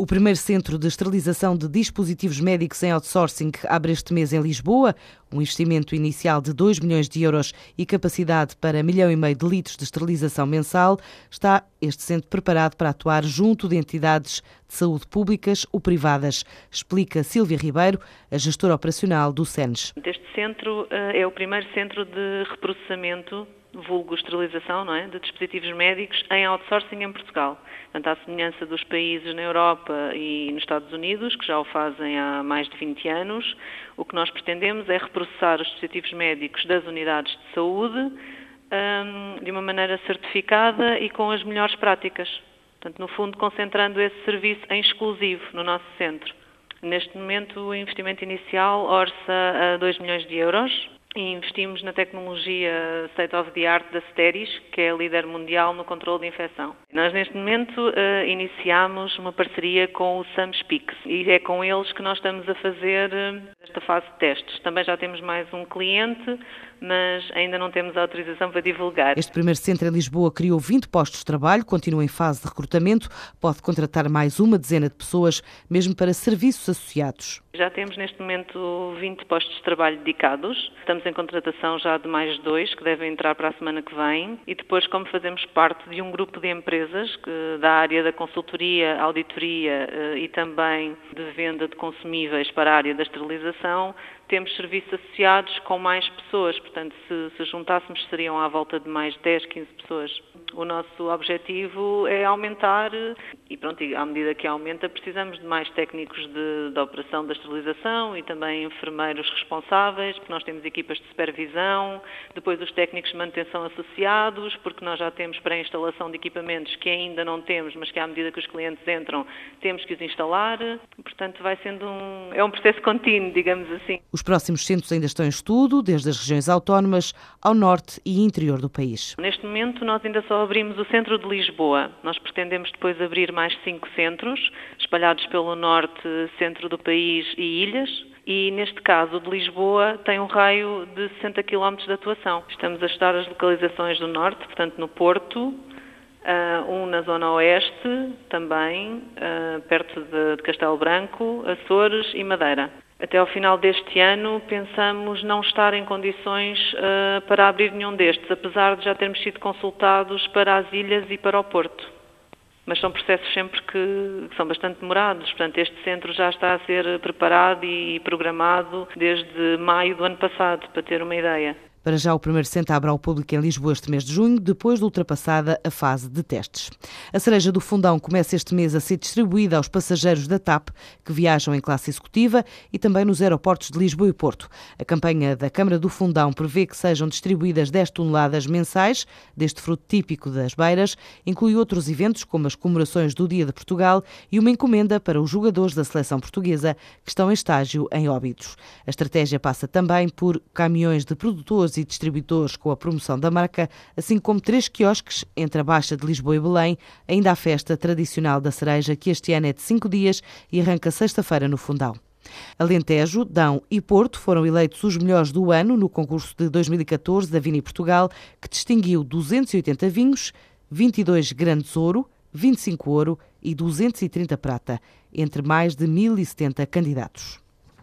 O primeiro centro de esterilização de dispositivos médicos em outsourcing abre este mês em Lisboa. Um investimento inicial de 2 milhões de euros e capacidade para milhão e meio de litros de esterilização mensal. Está este centro preparado para atuar junto de entidades de saúde públicas ou privadas, explica Silvia Ribeiro, a gestora operacional do SENES. Este centro é o primeiro centro de reprocessamento vulgo esterilização, não é, de dispositivos médicos em outsourcing em Portugal. Portanto, à semelhança dos países na Europa e nos Estados Unidos, que já o fazem há mais de 20 anos, o que nós pretendemos é reprocessar os dispositivos médicos das unidades de saúde um, de uma maneira certificada e com as melhores práticas. Portanto, no fundo, concentrando esse serviço em exclusivo no nosso centro. Neste momento, o investimento inicial orça a 2 milhões de euros, e investimos na tecnologia state of the art da Steris, que é a líder mundial no controle de infecção. Nós neste momento uh, iniciamos uma parceria com o SAMSPIX e é com eles que nós estamos a fazer uh, esta fase de testes. Também já temos mais um cliente mas ainda não temos autorização para divulgar. Este primeiro centro em Lisboa criou 20 postos de trabalho, continua em fase de recrutamento, pode contratar mais uma dezena de pessoas, mesmo para serviços associados. Já temos neste momento 20 postos de trabalho dedicados. Estamos em contratação já de mais dois, que devem entrar para a semana que vem. E depois, como fazemos parte de um grupo de empresas que, da área da consultoria, auditoria eh, e também de venda de consumíveis para a área da esterilização, organização temos serviços associados com mais pessoas, portanto, se, se, juntássemos, seriam à volta de mais 10, 15 pessoas. O nosso objetivo é aumentar, e pronto, à medida que aumenta, precisamos de mais técnicos de, de operação da esterilização e também enfermeiros responsáveis, porque nós temos equipas de supervisão, depois os técnicos de manutenção associados, porque nós já temos pré-instalação de equipamentos que ainda não temos, mas que à medida que os clientes entram, temos que os instalar. Portanto, vai sendo um, é um processo contínuo, digamos assim. Os próximos centros ainda estão em estudo, desde as regiões autónomas ao norte e interior do país. Neste momento, nós ainda só abrimos o centro de Lisboa. Nós pretendemos depois abrir mais cinco centros, espalhados pelo norte, centro do país e ilhas. E neste caso, o de Lisboa tem um raio de 60 km de atuação. Estamos a estudar as localizações do norte, portanto, no Porto, Uh, um na zona oeste, também, uh, perto de, de Castelo Branco, Açores e Madeira. Até ao final deste ano, pensamos não estar em condições uh, para abrir nenhum destes, apesar de já termos sido consultados para as ilhas e para o Porto. Mas são processos sempre que, que são bastante demorados. Portanto, este centro já está a ser preparado e programado desde maio do ano passado, para ter uma ideia. Para já, o primeiro centro abre ao público em Lisboa este mês de junho, depois de ultrapassada a fase de testes. A cereja do fundão começa este mês a ser distribuída aos passageiros da TAP que viajam em classe executiva e também nos aeroportos de Lisboa e Porto. A campanha da Câmara do Fundão prevê que sejam distribuídas 10 toneladas mensais deste fruto típico das beiras, inclui outros eventos como as comemorações do Dia de Portugal e uma encomenda para os jogadores da seleção portuguesa que estão em estágio em Óbidos. A estratégia passa também por caminhões de produtores e distributores com a promoção da marca, assim como três quiosques entre a Baixa de Lisboa e Belém, ainda a festa tradicional da cereja, que este ano é de cinco dias e arranca sexta-feira no Fundão. Alentejo, Dão e Porto foram eleitos os melhores do ano no concurso de 2014 da Vini Portugal, que distinguiu 280 vinhos, 22 grandes ouro, 25 ouro e 230 prata, entre mais de 1.070 candidatos.